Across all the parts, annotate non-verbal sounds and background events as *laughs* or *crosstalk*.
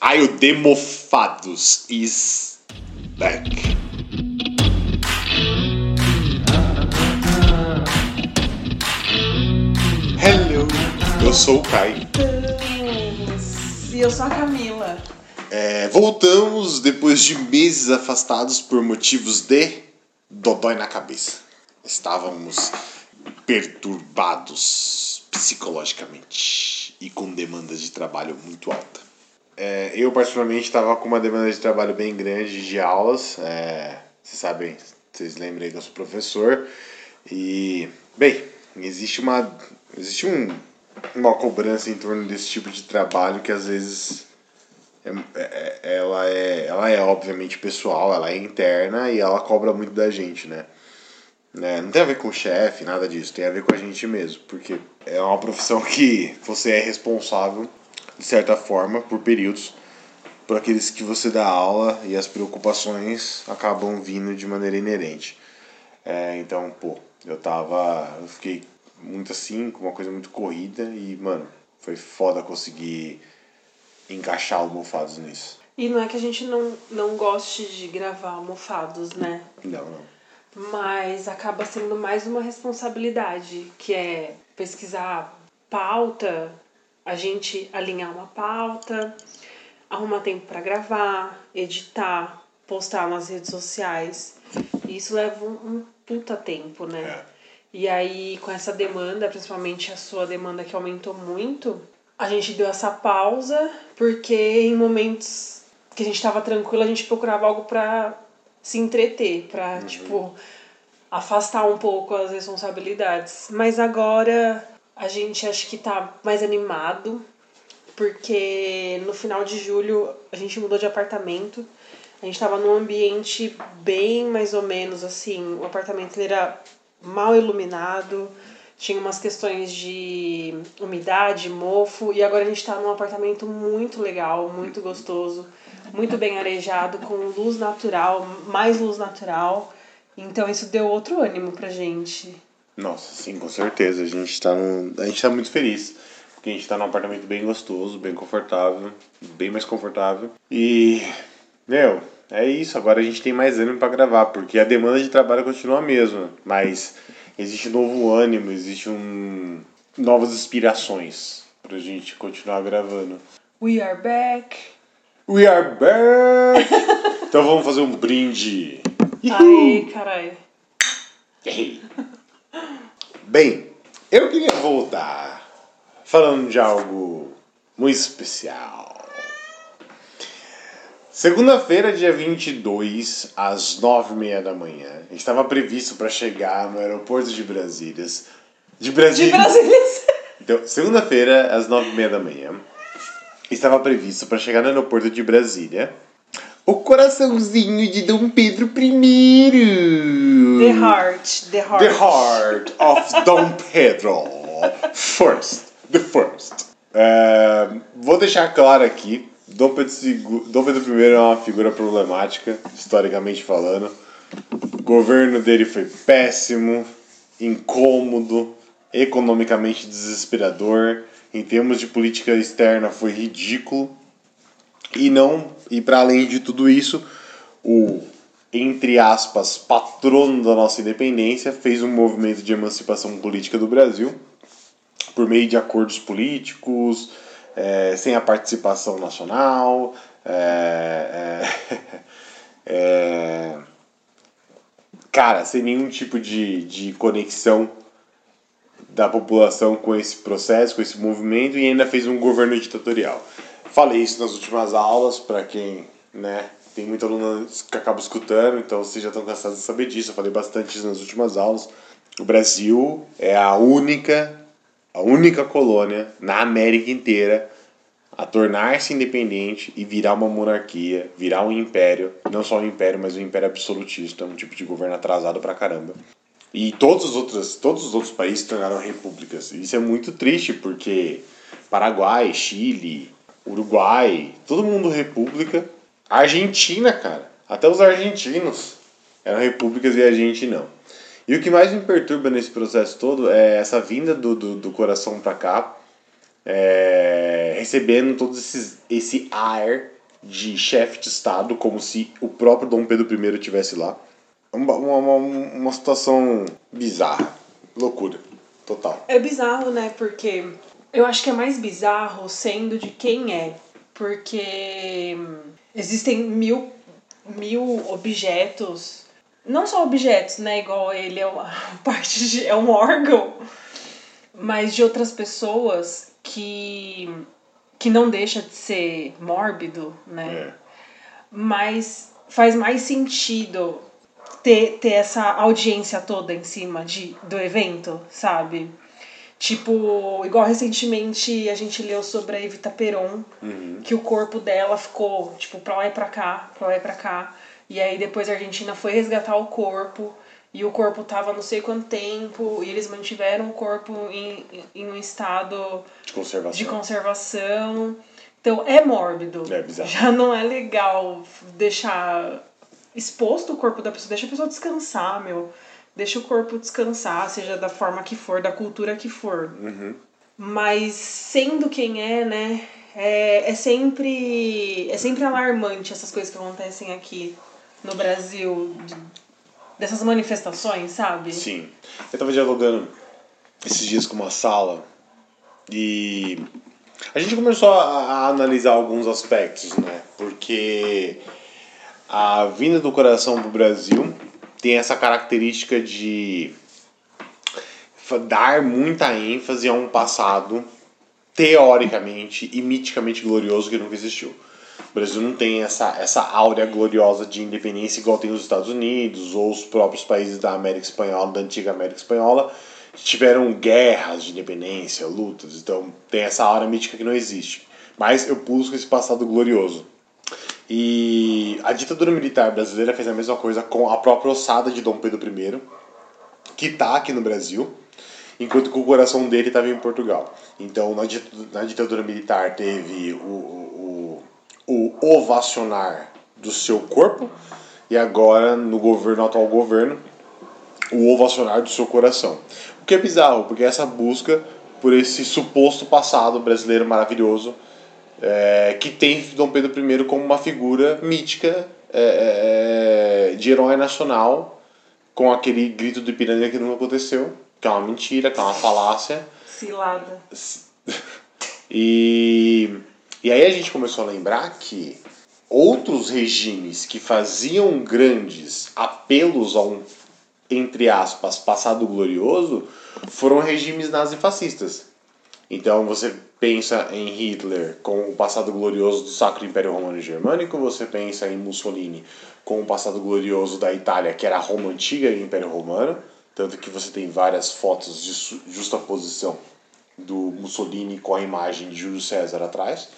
I o Demofados is back. Hello, eu sou o Kai. E eu sou a Camila. É, voltamos depois de meses afastados por motivos de dodói na cabeça. Estávamos perturbados psicologicamente e com demandas de trabalho muito alta. É, eu particularmente estava com uma demanda de trabalho bem grande de aulas. É, vocês sabem, vocês lembram que eu sou professor e bem, existe uma existe um, uma cobrança em torno desse tipo de trabalho que às vezes é, é, ela é ela é obviamente pessoal, ela é interna e ela cobra muito da gente, né? né? Não tem a ver com o chefe, nada disso, tem a ver com a gente mesmo, porque é uma profissão que você é responsável de certa forma por períodos por aqueles que você dá aula e as preocupações acabam vindo de maneira inerente. É, então, pô, eu tava. Eu fiquei muito assim, com uma coisa muito corrida e, mano, foi foda conseguir encaixar almofados nisso. E não é que a gente não, não goste de gravar almofados, né? Não, não. Mas acaba sendo mais uma responsabilidade, que é pesquisar pauta, a gente alinhar uma pauta, arrumar tempo para gravar, editar, postar nas redes sociais. E isso leva um, um puta tempo, né? É. E aí, com essa demanda, principalmente a sua demanda que aumentou muito, a gente deu essa pausa, porque em momentos que a gente tava tranquilo, a gente procurava algo pra se entreter, pra, tipo, afastar um pouco as responsabilidades. Mas agora a gente acho que tá mais animado, porque no final de julho a gente mudou de apartamento. A gente tava num ambiente bem mais ou menos assim, o apartamento era mal iluminado, tinha umas questões de umidade, mofo, e agora a gente tá num apartamento muito legal, muito gostoso, muito bem arejado, com luz natural, mais luz natural. Então isso deu outro ânimo pra gente. Nossa, sim, com certeza. A gente tá num, a gente tá muito feliz. Porque a gente tá num apartamento bem gostoso, bem confortável, bem mais confortável. E, meu, é isso. Agora a gente tem mais ânimo para gravar, porque a demanda de trabalho continua a mesma, mas existe novo ânimo, existe um novas inspirações pra gente continuar gravando. We are back. We are back! *laughs* então vamos fazer um brinde. Aê, caralho. Bem, eu queria voltar falando de algo muito especial. Segunda-feira, dia 22, às 9h30 *laughs* da manhã, estava previsto para chegar no aeroporto de Brasília. De De Brasília. Brasília. Então, segunda-feira, às 9h30 da manhã, estava previsto para chegar no aeroporto de Brasília o coraçãozinho de Dom Pedro I. The heart, the heart. The heart of Dom Pedro. First. The first. É, vou deixar claro aqui: Dom Pedro, II, Dom Pedro I é uma figura problemática, historicamente falando. O governo dele foi péssimo, incômodo, economicamente desesperador. Em termos de política externa, foi ridículo. E não, e para além de tudo isso, o entre aspas patrono da nossa independência fez um movimento de emancipação política do Brasil por meio de acordos políticos, é, sem a participação nacional, é, é, *laughs* é, cara, sem nenhum tipo de, de conexão da população com esse processo, com esse movimento e ainda fez um governo ditatorial. Falei isso nas últimas aulas para quem, né, tem muita aluna que acaba escutando, então vocês já estão cansados de saber disso. Eu falei bastante isso nas últimas aulas. O Brasil é a única, a única colônia na América inteira a tornar-se independente e virar uma monarquia, virar um império, não só um império, mas um império absolutista, um tipo de governo atrasado pra caramba. E todos os outros, todos os outros países se tornaram repúblicas. Isso é muito triste porque Paraguai, Chile, Uruguai, todo mundo república. A Argentina, cara, até os argentinos eram repúblicas e a gente não. E o que mais me perturba nesse processo todo é essa vinda do, do, do coração pra cá. é, recebendo todo esses, esse ar de chefe de Estado, como se o próprio Dom Pedro I estivesse lá. Uma, uma, uma situação bizarra. Loucura. Total. É bizarro, né? Porque eu acho que é mais bizarro sendo de quem é. Porque existem mil, mil objetos. Não só objetos, né? Igual ele é uma *laughs* parte de, é um órgão. Mas de outras pessoas que, que não deixa de ser mórbido, né? É. Mas faz mais sentido ter, ter essa audiência toda em cima de, do evento, sabe? Tipo, igual recentemente a gente leu sobre a Evita Peron, que o corpo dela ficou, tipo, pra lá e pra cá, pra lá e pra cá. E aí depois a Argentina foi resgatar o corpo, e o corpo tava não sei quanto tempo, e eles mantiveram o corpo em, em um estado De conservação. de conservação. Então é mórbido. É bizarro. Já não é legal deixar exposto o corpo da pessoa. Deixa a pessoa descansar, meu. Deixa o corpo descansar, seja da forma que for, da cultura que for. Uhum. Mas sendo quem é, né? É, é sempre é sempre alarmante essas coisas que acontecem aqui no Brasil de- dessas manifestações, sabe? Sim. Eu tava dialogando esses dias com uma sala e a gente começou a, a analisar alguns aspectos, né? Porque a vinda do coração pro Brasil tem essa característica de dar muita ênfase a um passado teoricamente e miticamente glorioso que nunca existiu. O Brasil não tem essa, essa áurea gloriosa de independência igual tem os Estados Unidos ou os próprios países da América Espanhola, da antiga América Espanhola, que tiveram guerras de independência, lutas. Então tem essa áurea mítica que não existe. Mas eu busco esse passado glorioso. E a ditadura militar brasileira fez a mesma coisa com a própria ossada de Dom Pedro I, que está aqui no Brasil, enquanto que o coração dele estava em Portugal. Então, na dit- na ditadura militar teve o, o, o, ovacionar do seu corpo, e agora, no governo, no atual governo, o ovacionar do seu coração. O que é bizarro, porque essa busca por esse suposto passado brasileiro maravilhoso, é, que tem Dom Pedro I como uma figura mítica é, é, de herói nacional, com aquele grito do Ipiranga que nunca aconteceu, que é uma mentira, que é uma falácia. Cilada. *laughs* E, e aí a gente começou a lembrar que outros regimes que faziam grandes apelos a um, entre aspas, passado glorioso, foram regimes nazifascistas. Então você pensa em Hitler com o passado glorioso do Sacro Império Romano Germânico, você pensa em Mussolini com o passado glorioso da Itália, que era a Roma Antiga e o Império Romano, tanto que você tem várias fotos de justaposição do Mussolini com a imagem de Júlio César atrás,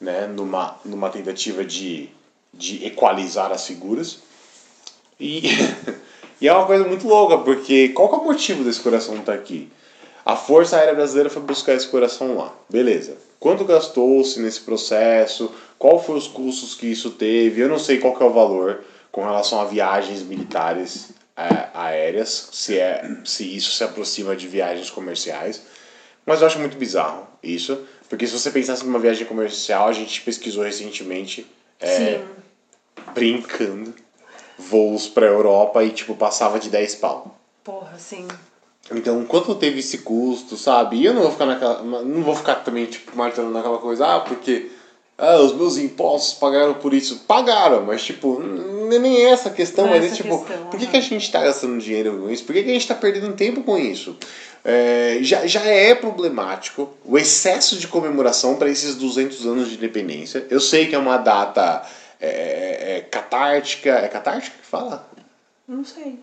né, numa, numa tentativa de, de equalizar as figuras. E, *laughs* e é uma coisa muito louca, porque qual é o motivo desse coração estar aqui? A Força Aérea Brasileira foi buscar esse coração lá. Beleza. Quanto gastou-se nesse processo? Qual foi os custos que isso teve? Eu não sei qual que é o valor com relação a viagens militares é, aéreas, se, é, se isso se aproxima de viagens comerciais. Mas eu acho muito bizarro isso, porque se você pensasse numa viagem comercial, a gente pesquisou recentemente, é, brincando, voos pra Europa e tipo passava de 10 pau. Porra, sim. Então, quanto teve esse custo, sabe? E eu não vou ficar naquela. Não vou ficar também, tipo, martelando naquela coisa, ah, porque ah, os meus impostos pagaram por isso. Pagaram, mas tipo, nem é essa a questão, Não é mas é tipo, questão, por que, que a gente tá gastando dinheiro com isso? Por que, que a gente tá perdendo tempo com isso? É, já, já é problemático o excesso de comemoração para esses 200 anos de independência. Eu sei que é uma data é, é, é catártica. É catártica que fala? Não sei.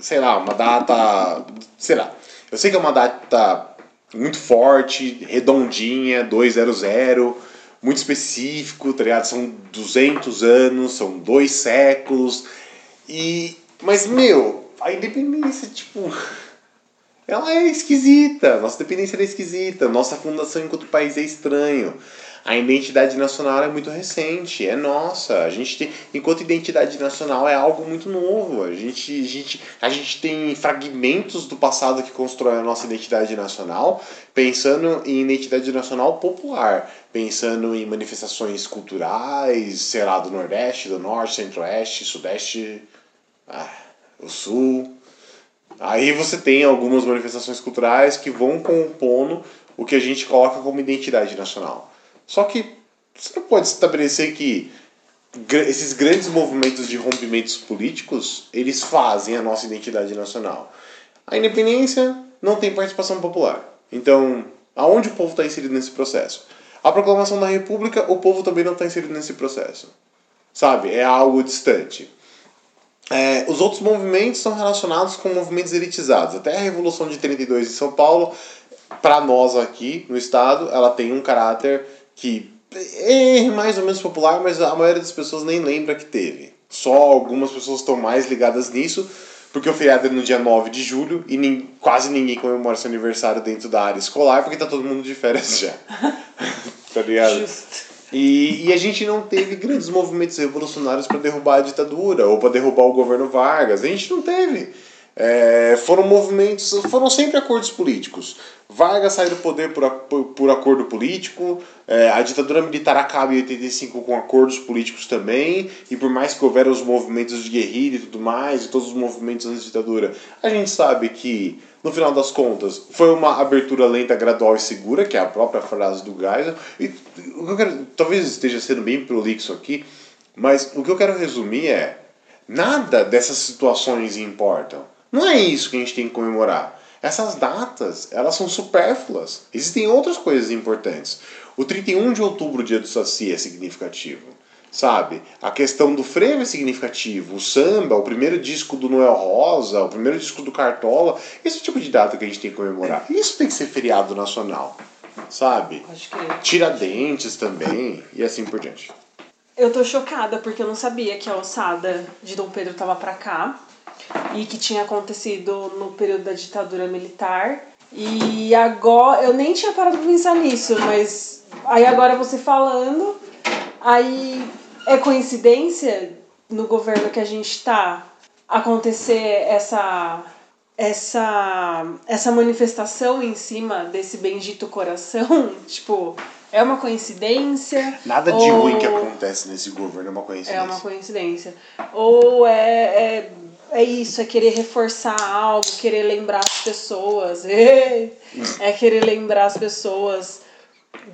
Sei lá, uma data, sei lá. Eu sei que é uma data muito forte, redondinha, 200, muito específico, tá ligado? São 200 anos, são dois séculos. E mas meu, a independência, tipo, ela é esquisita. Nossa dependência é esquisita. Nossa fundação enquanto país é estranho. A identidade nacional é muito recente, é nossa. A gente tem, enquanto identidade nacional é algo muito novo. A gente, a gente, a gente tem fragmentos do passado que constroem a nossa identidade nacional, pensando em identidade nacional popular, pensando em manifestações culturais, sei lá, do Nordeste, do Norte, Centro-Oeste, Sudeste, ah, o Sul. Aí você tem algumas manifestações culturais que vão compondo o que a gente coloca como identidade nacional. Só que você não pode estabelecer que esses grandes movimentos de rompimentos políticos, eles fazem a nossa identidade nacional. A independência não tem participação popular. Então, aonde o povo está inserido nesse processo? A proclamação da República, o povo também não está inserido nesse processo. Sabe? É algo distante. É, os outros movimentos são relacionados com movimentos elitizados. Até a Revolução de 32 em São Paulo, para nós aqui no estado, ela tem um caráter que é mais ou menos popular, mas a maioria das pessoas nem lembra que teve. Só algumas pessoas estão mais ligadas nisso, porque o feriado é no dia 9 de julho e nem, quase ninguém comemora seu aniversário dentro da área escolar, porque tá todo mundo de férias já. *laughs* tá ligado? Justo. E, e a gente não teve grandes movimentos revolucionários para derrubar a ditadura ou para derrubar o governo Vargas. A gente não teve. É, foram movimentos, foram sempre acordos políticos. Vargas sai do poder por, por, por acordo político, é, a ditadura militar acaba em 85 com acordos políticos também, e por mais que houveram os movimentos de guerrilha e tudo mais, e todos os movimentos da ditadura, a gente sabe que, no final das contas, foi uma abertura lenta, gradual e segura, que é a própria frase do Geisel. E quero, talvez esteja sendo bem prolixo aqui, mas o que eu quero resumir é: nada dessas situações importam. Não é isso que a gente tem que comemorar. Essas datas, elas são supérfluas. Existem outras coisas importantes. O 31 de outubro, dia do Saci, é significativo. Sabe? A questão do frevo é significativo. O samba, o primeiro disco do Noel Rosa, o primeiro disco do Cartola. Esse é o tipo de data que a gente tem que comemorar. Isso tem que ser feriado nacional. Sabe? Tiradentes também e assim por diante. Eu tô chocada porque eu não sabia que a ossada de Dom Pedro tava pra cá e que tinha acontecido no período da ditadura militar. E agora, eu nem tinha parado pra pensar nisso, mas aí agora você falando, aí é coincidência no governo que a gente tá acontecer essa essa essa manifestação em cima desse bendito coração, *laughs* tipo, é uma coincidência? Nada de ou... ruim que acontece nesse governo é uma coincidência. É uma coincidência. Ou é, é é isso, é querer reforçar algo, querer lembrar as pessoas. *laughs* É querer lembrar as pessoas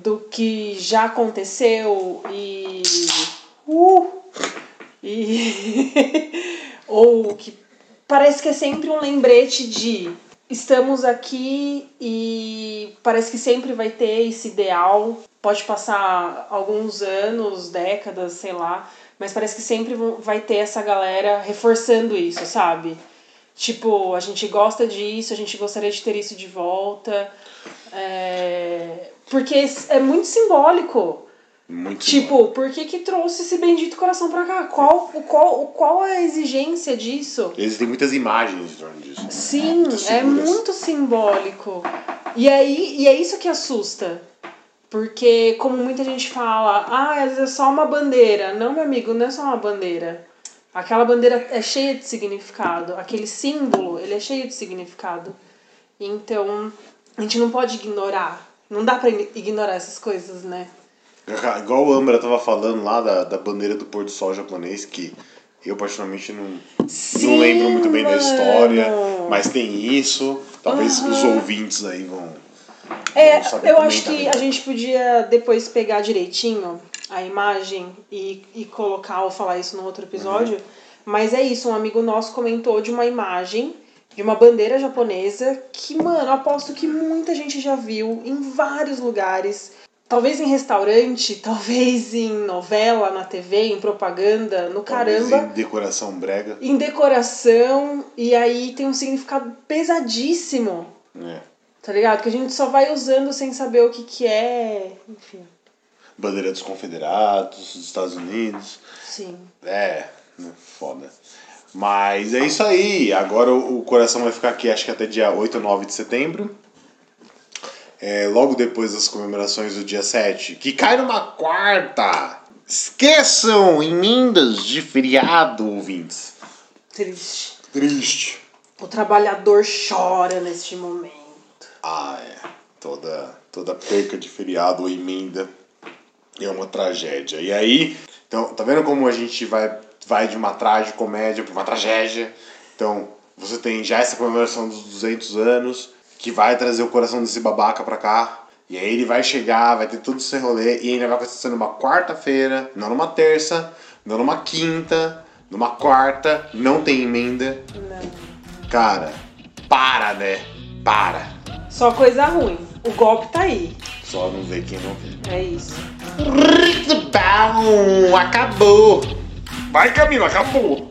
do que já aconteceu e. Uh, e. *laughs* ou que parece que é sempre um lembrete de estamos aqui e parece que sempre vai ter esse ideal. Pode passar alguns anos, décadas, sei lá, mas parece que sempre vai ter essa galera reforçando isso, sabe? Tipo, a gente gosta disso, a gente gostaria de ter isso de volta. É... Porque é muito simbólico. Muito tipo, por que, que trouxe esse bendito coração pra cá? Qual, qual, qual é a exigência disso? Existem muitas imagens em torno disso. Sim, é muito simbólico. E, aí, e é isso que assusta. Porque, como muita gente fala, ah, às vezes é só uma bandeira. Não, meu amigo, não é só uma bandeira. Aquela bandeira é cheia de significado. Aquele símbolo, ele é cheio de significado. Então, a gente não pode ignorar. Não dá pra ignorar essas coisas, né? Igual o Ambra tava falando lá da, da bandeira do pôr do sol japonês, que eu particularmente não, Sim, não lembro muito bem mano. da história, mas tem isso. Talvez uhum. os ouvintes aí vão é, eu acho que a gente podia depois pegar direitinho a imagem e, e colocar ou falar isso no outro episódio. Uhum. Mas é isso, um amigo nosso comentou de uma imagem de uma bandeira japonesa que, mano, aposto que muita gente já viu em vários lugares. Talvez em restaurante, *laughs* talvez em novela, na TV, em propaganda, no talvez caramba. Em decoração brega. Em decoração, e aí tem um significado pesadíssimo. É. Tá ligado? Que a gente só vai usando sem saber o que, que é, enfim. Bandeira dos Confederados, dos Estados Unidos. Sim. É, né, foda. Mas é isso aí. Agora o coração vai ficar aqui, acho que até dia 8 ou 9 de setembro. é, logo depois das comemorações do dia 7, que cai numa quarta. Esqueçam emendas de feriado, ouvintes. Triste. Triste. O trabalhador chora neste momento. Ah, é. Toda, toda perca de feriado ou emenda é uma tragédia. E aí, então, tá vendo como a gente vai, vai de uma tragicomédia para uma tragédia? Então, você tem já essa comemoração dos 200 anos, que vai trazer o coração desse babaca pra cá. E aí ele vai chegar, vai ter tudo esse rolê, e ainda vai acontecer numa quarta-feira, não numa terça, não numa quinta, numa quarta, não tem emenda. Não. Cara, para, né? Para. Só coisa ruim. O golpe tá aí. Só não vê quem não vê. É isso. Acabou. Vai, Camila, acabou.